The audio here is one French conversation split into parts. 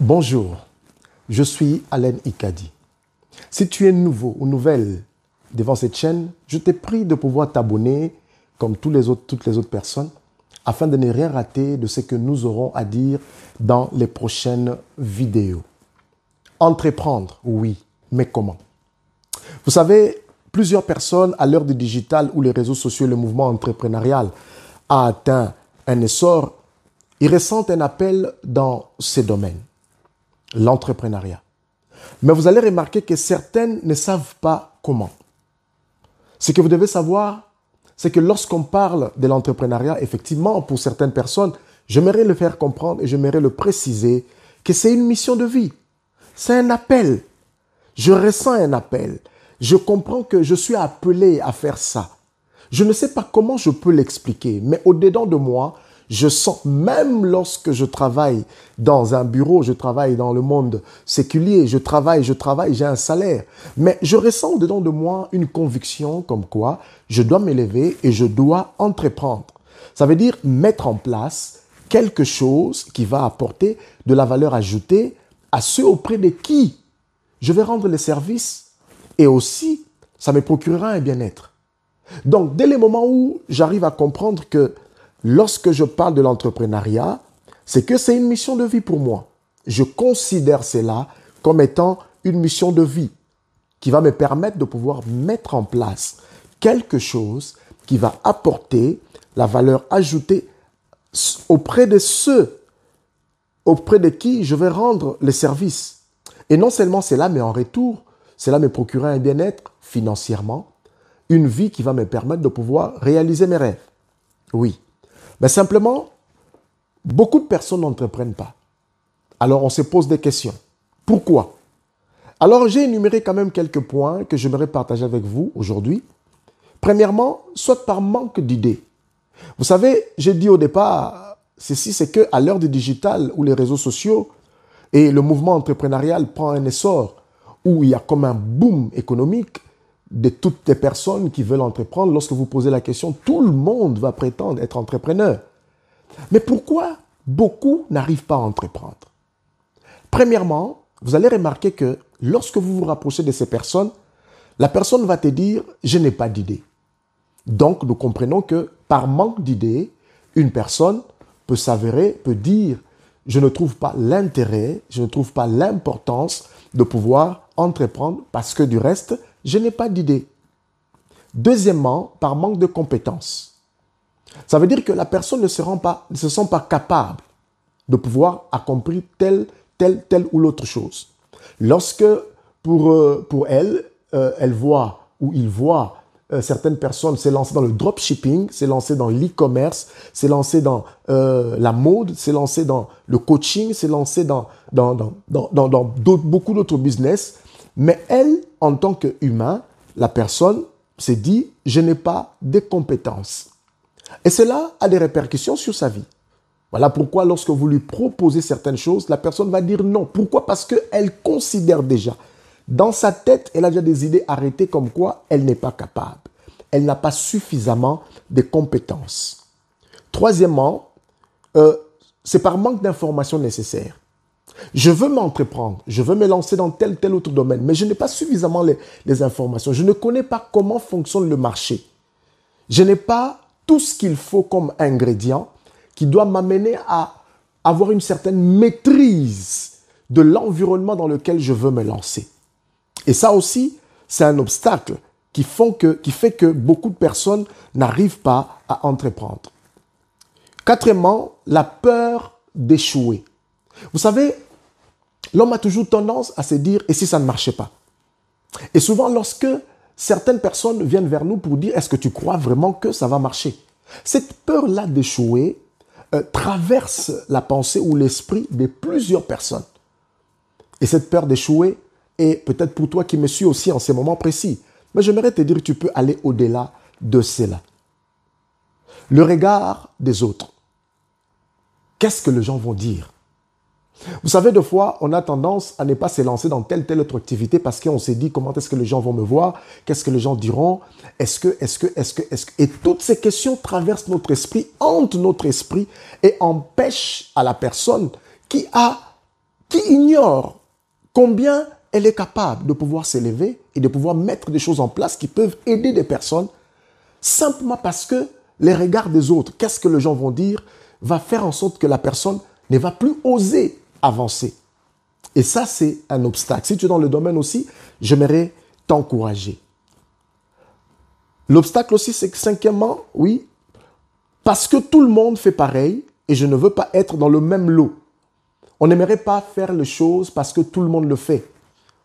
Bonjour, je suis Alain Ikadi. Si tu es nouveau ou nouvelle devant cette chaîne, je te prie de pouvoir t'abonner comme toutes les autres personnes afin de ne rien rater de ce que nous aurons à dire dans les prochaines vidéos. Entreprendre, oui, mais comment? Vous savez, plusieurs personnes à l'heure du digital où les réseaux sociaux et le mouvement entrepreneurial a atteint un essor, ils ressentent un appel dans ces domaines l'entrepreneuriat. Mais vous allez remarquer que certaines ne savent pas comment. Ce que vous devez savoir, c'est que lorsqu'on parle de l'entrepreneuriat, effectivement, pour certaines personnes, j'aimerais le faire comprendre et j'aimerais le préciser que c'est une mission de vie. C'est un appel. Je ressens un appel. Je comprends que je suis appelé à faire ça. Je ne sais pas comment je peux l'expliquer, mais au-dedans de moi, je sens, même lorsque je travaille dans un bureau, je travaille dans le monde séculier, je travaille, je travaille, j'ai un salaire. Mais je ressens dedans de moi une conviction comme quoi je dois m'élever et je dois entreprendre. Ça veut dire mettre en place quelque chose qui va apporter de la valeur ajoutée à ceux auprès de qui je vais rendre les services et aussi ça me procurera un bien-être. Donc, dès le moment où j'arrive à comprendre que lorsque je parle de l'entrepreneuriat, c'est que c'est une mission de vie pour moi. Je considère cela comme étant une mission de vie qui va me permettre de pouvoir mettre en place quelque chose qui va apporter la valeur ajoutée auprès de ceux auprès de qui je vais rendre les services. Et non seulement cela, mais en retour, cela me procurera un bien-être financièrement, une vie qui va me permettre de pouvoir réaliser mes rêves. Oui. Mais simplement, beaucoup de personnes n'entreprennent pas. Alors on se pose des questions. Pourquoi? Alors j'ai énuméré quand même quelques points que j'aimerais partager avec vous aujourd'hui. Premièrement, soit par manque d'idées. Vous savez, j'ai dit au départ, ceci c'est que à l'heure du digital où les réseaux sociaux et le mouvement entrepreneurial prend un essor, où il y a comme un boom économique, de toutes les personnes qui veulent entreprendre, lorsque vous posez la question, tout le monde va prétendre être entrepreneur. Mais pourquoi beaucoup n'arrivent pas à entreprendre? Premièrement, vous allez remarquer que lorsque vous vous rapprochez de ces personnes, la personne va te dire, je n'ai pas d'idée. Donc, nous comprenons que par manque d'idées, une personne peut s'avérer, peut dire, je ne trouve pas l'intérêt, je ne trouve pas l'importance de pouvoir entreprendre parce que du reste, je n'ai pas d'idée. Deuxièmement, par manque de compétences. Ça veut dire que la personne ne se, rend pas, ne se sent pas capable de pouvoir accomplir telle, telle, telle ou l'autre chose. Lorsque, pour, euh, pour elle, euh, elle voit ou il voit euh, certaines personnes s'est dans le dropshipping, s'est dans l'e-commerce, s'est dans la mode, s'est dans le coaching, s'est dans, dans, dans, dans, dans beaucoup d'autres business. Mais elle, en tant qu'humain, la personne s'est dit, je n'ai pas de compétences. Et cela a des répercussions sur sa vie. Voilà pourquoi lorsque vous lui proposez certaines choses, la personne va dire non. Pourquoi? Parce qu'elle considère déjà, dans sa tête, elle a déjà des idées arrêtées comme quoi elle n'est pas capable. Elle n'a pas suffisamment de compétences. Troisièmement, euh, c'est par manque d'informations nécessaires. Je veux m'entreprendre, je veux me lancer dans tel tel autre domaine, mais je n'ai pas suffisamment les, informations. Je ne connais pas comment fonctionne le marché. Je n'ai pas tout ce qu'il faut comme ingrédient qui doit m'amener à avoir une certaine maîtrise de l'environnement dans lequel je veux me lancer. Et ça aussi, c'est un obstacle qui, qui fait que beaucoup de personnes n'arrivent pas à entreprendre. Quatrièmement, la peur d'échouer. Vous savez, l'homme a toujours tendance à se dire, et si ça ne marchait pas? Et souvent, lorsque certaines personnes viennent vers nous pour dire, est-ce que tu crois vraiment que ça va marcher? Cette peur-là d'échouer euh, traverse la pensée ou l'esprit de plusieurs personnes. Et cette peur d'échouer est peut-être pour toi qui me suis aussi en ces moments précis. Mais j'aimerais te dire, tu peux aller au-delà de cela. Le regard des autres. Qu'est-ce que les gens vont dire? Vous savez, deux fois, on a tendance à ne pas se lancer dans telle, telle autre activité parce qu'on s'est dit comment est-ce que les gens vont me voir, qu'est-ce que les gens diront, est-ce que, est-ce que, est-ce que, est-ce que? Et toutes ces questions traversent notre esprit, hantent notre esprit et empêchent à la personne qui a qui ignore combien elle est capable de pouvoir s'élever et de pouvoir mettre des choses en place qui peuvent aider des personnes simplement parce que les regards des autres, qu'est-ce que les gens vont dire, va faire en sorte que la personne ne va plus oser avancer. Et ça, c'est un obstacle. Si tu es dans le domaine aussi, j'aimerais t'encourager. L'obstacle aussi, c'est que cinquièmement, oui, parce que tout le monde fait pareil et je ne veux pas être dans le même lot. On n'aimerait pas faire les choses parce que tout le monde le fait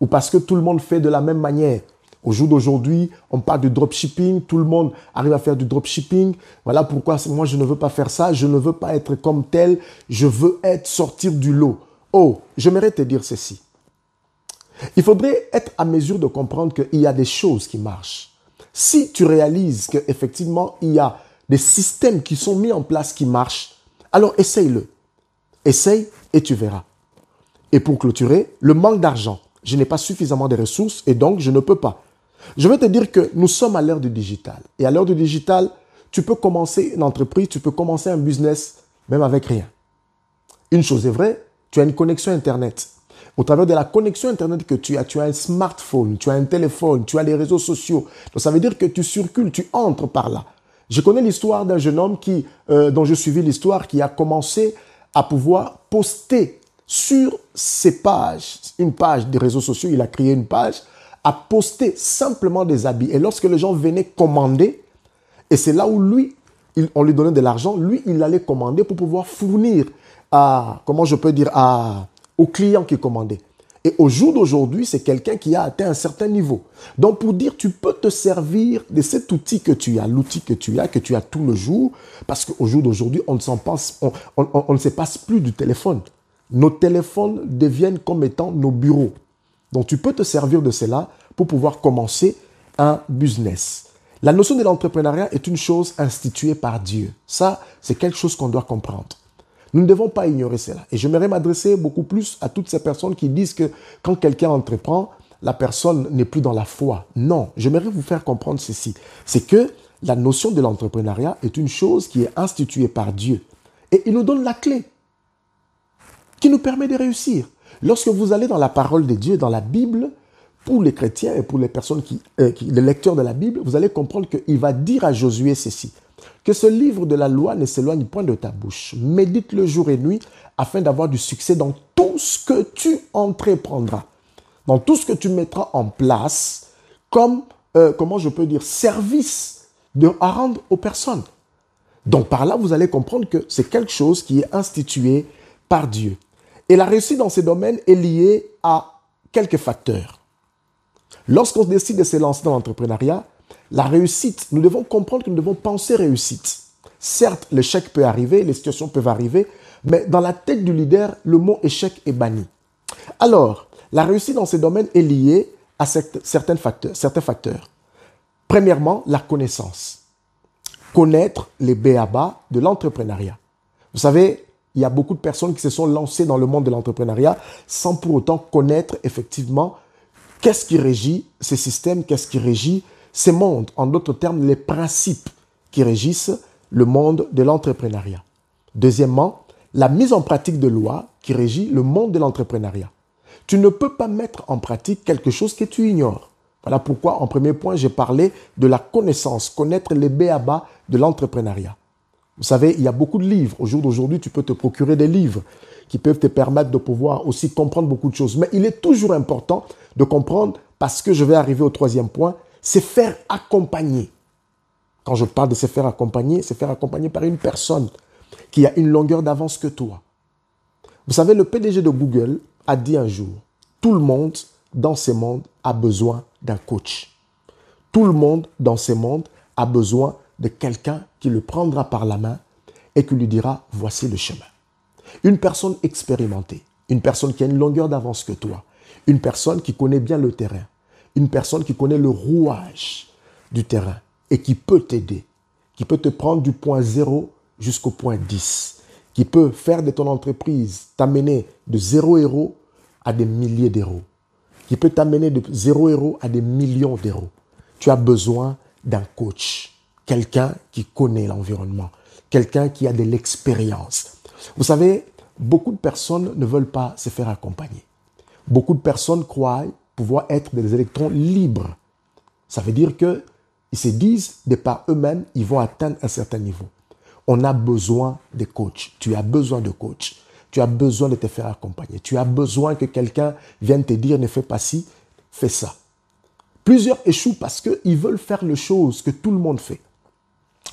ou parce que tout le monde fait de la même manière. Au jour d'aujourd'hui, on parle du dropshipping, tout le monde arrive à faire du dropshipping. Voilà pourquoi moi je ne veux pas faire ça, je ne veux pas être comme tel, je veux être sortir du lot. Oh, j'aimerais te dire ceci. Il faudrait être à mesure de comprendre qu'il y a des choses qui marchent. Si tu réalises qu'effectivement il y a des systèmes qui sont mis en place qui marchent, alors essaye-le. Essaye et tu verras. Et pour clôturer, le manque d'argent. Je n'ai pas suffisamment de ressources et donc je ne peux pas. Je veux te dire que nous sommes à l'ère du digital. Et à l'heure du digital, tu peux commencer une entreprise, tu peux commencer un business même avec rien. Une chose est vraie, tu as une connexion Internet. Au travers de la connexion Internet que tu as, tu as un smartphone, tu as un téléphone, tu as les réseaux sociaux. Donc ça veut dire que tu circules, tu entres par là. Je connais l'histoire d'un jeune homme qui, euh, dont je suivis l'histoire, qui a commencé à pouvoir poster sur ses pages, une page des réseaux sociaux, il a créé une page, a posté simplement des habits. Et lorsque les gens venaient commander, et c'est là où lui, on lui donnait de l'argent, lui, il allait commander pour pouvoir fournir à, comment je peux dire, à, aux clients qui commandaient. Et au jour d'aujourd'hui, c'est quelqu'un qui a atteint un certain niveau. Donc pour dire, tu peux te servir de cet outil que tu as, l'outil que tu as, que tu as tout le jour, parce qu'au jour d'aujourd'hui, on, ne passe, on ne se passe plus du téléphone. Nos téléphones deviennent comme étant nos bureaux. Donc tu peux te servir de cela pour pouvoir commencer un business. La notion de l'entrepreneuriat est une chose instituée par Dieu. Ça, c'est quelque chose qu'on doit comprendre. Nous ne devons pas ignorer cela. Et j'aimerais m'adresser beaucoup plus à toutes ces personnes qui disent que quand quelqu'un entreprend, la personne n'est plus dans la foi. Non, j'aimerais vous faire comprendre ceci. C'est que la notion de l'entrepreneuriat est une chose qui est instituée par Dieu. Et il nous donne la clé qui nous permet de réussir. Lorsque vous allez dans la parole de Dieu, dans la Bible, pour les chrétiens et pour les personnes qui, euh, qui les lecteurs de la Bible, vous allez comprendre qu'il va dire à Josué ceci. Que ce livre de la loi ne s'éloigne point de ta bouche. Médite le jour et nuit afin d'avoir du succès dans tout ce que tu entreprendras. Dans tout ce que tu mettras en place comme, euh, comment je peux dire, service à rendre aux personnes. Donc par là, vous allez comprendre que c'est quelque chose qui est institué par Dieu. Et la réussite dans ces domaines est liée à quelques facteurs. Lorsqu'on décide de se lancer dans l'entrepreneuriat, la réussite, nous devons comprendre que nous devons penser réussite. Certes, l'échec peut arriver, les situations peuvent arriver, mais dans la tête du leader, le mot échec est banni. Alors, la réussite dans ces domaines est liée à certains facteurs. Premièrement, la connaissance. Connaître les béabas de l'entrepreneuriat. Vous savez, il y a beaucoup de personnes qui se sont lancées dans le monde de l'entrepreneuriat sans pour autant connaître effectivement qu'est-ce qui régit ces systèmes, qu'est-ce qui régit ces mondes, en d'autres termes, les principes qui régissent le monde de l'entrepreneuriat. Deuxièmement, la mise en pratique de lois qui régit le monde de l'entrepreneuriat. Tu ne peux pas mettre en pratique quelque chose que tu ignores. Voilà pourquoi, en premier point, j'ai parlé de la connaissance, connaître les béabas de l'entrepreneuriat. Vous savez, il y a beaucoup de livres. Au jour d'aujourd'hui, tu peux te procurer des livres qui peuvent te permettre de pouvoir aussi comprendre beaucoup de choses. Mais il est toujours important de comprendre, parce que je vais arriver au troisième point, c'est faire accompagner. Quand je parle de se faire accompagner, c'est faire accompagner par une personne qui a une longueur d'avance que toi. Vous savez, le PDG de Google a dit un jour, tout le monde dans ce monde a besoin d'un coach. Tout le monde dans ce monde a besoin de quelqu'un qui le prendra par la main et qui lui dira, voici le chemin. Une personne expérimentée, une personne qui a une longueur d'avance que toi, une personne qui connaît bien le terrain, une personne qui connaît le rouage du terrain et qui peut t'aider, qui peut te prendre du point 0 jusqu'au point 10, qui peut faire de ton entreprise, t'amener de 0 euros à des milliers d'euros, qui peut t'amener de 0 euros à des millions d'euros. Tu as besoin d'un coach, quelqu'un qui connaît l'environnement, quelqu'un qui a de l'expérience. Vous savez, beaucoup de personnes ne veulent pas se faire accompagner. Beaucoup de personnes croient pouvoir être des électrons libres. Ça veut dire qu'ils se disent, de par eux-mêmes, ils vont atteindre un certain niveau. On a besoin de coach. Tu as besoin de coach. Tu as besoin de te faire accompagner. Tu as besoin que quelqu'un vienne te dire ne fais pas ci, fais ça. Plusieurs échouent parce qu'ils veulent faire les choses que tout le monde fait.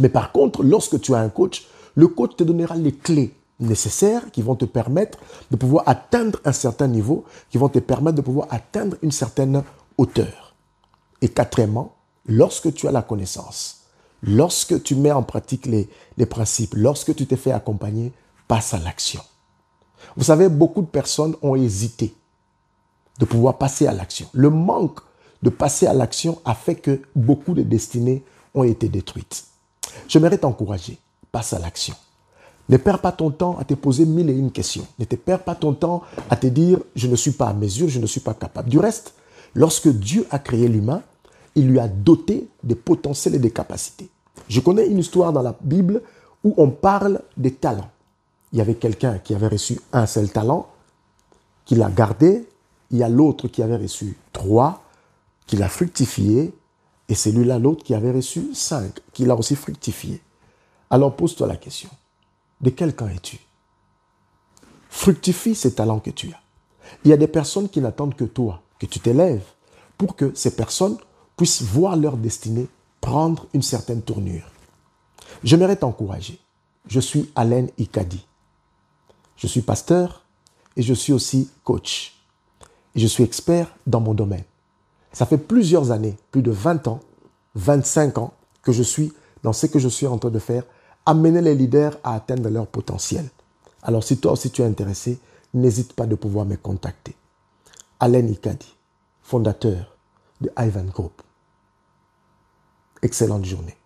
Mais par contre, lorsque tu as un coach, le coach te donnera les clés nécessaires qui vont te permettre de pouvoir atteindre un certain niveau, qui vont te permettre de pouvoir atteindre une certaine hauteur. Et quatrièmement, lorsque tu as la connaissance, lorsque tu mets en pratique les, principes, lorsque tu te fais accompagner, passe à l'action. Vous savez, beaucoup de personnes ont hésité de pouvoir passer à l'action. Le manque de passer à l'action a fait que beaucoup de destinées ont été détruites. J'aimerais t'encourager, passe à l'action. Ne perds pas ton temps à te poser mille et une questions. Ne te perds pas ton temps à te dire je ne suis pas à mesure, je ne suis pas capable. Du reste, lorsque Dieu a créé l'humain, il lui a doté des potentiels et des capacités. Je connais une histoire dans la Bible où on parle des talents. Il y avait quelqu'un qui avait reçu un seul talent, qui l'a gardé. Il y a l'autre qui avait reçu trois, qui l'a fructifié. Et celui-là, l'autre qui avait reçu cinq, qui l'a aussi fructifié. Alors pose-toi la question. De quel camp es-tu? Fructifie ces talents que tu as. Il y a des personnes qui n'attendent que toi, que tu t'élèves, pour que ces personnes puissent voir leur destinée prendre une certaine tournure. J'aimerais t'encourager. Je suis Alain Ikadi. Je suis pasteur et je suis aussi coach. Je suis expert dans mon domaine. Ça fait plusieurs années, plus de 20 ans, 25 ans, que je suis dans ce que je suis en train de faire amener les leaders à atteindre leur potentiel. Alors si toi aussi tu es intéressé, n'hésite pas de pouvoir me contacter. Alain Ikadi, fondateur de Ivan Group. Excellente journée.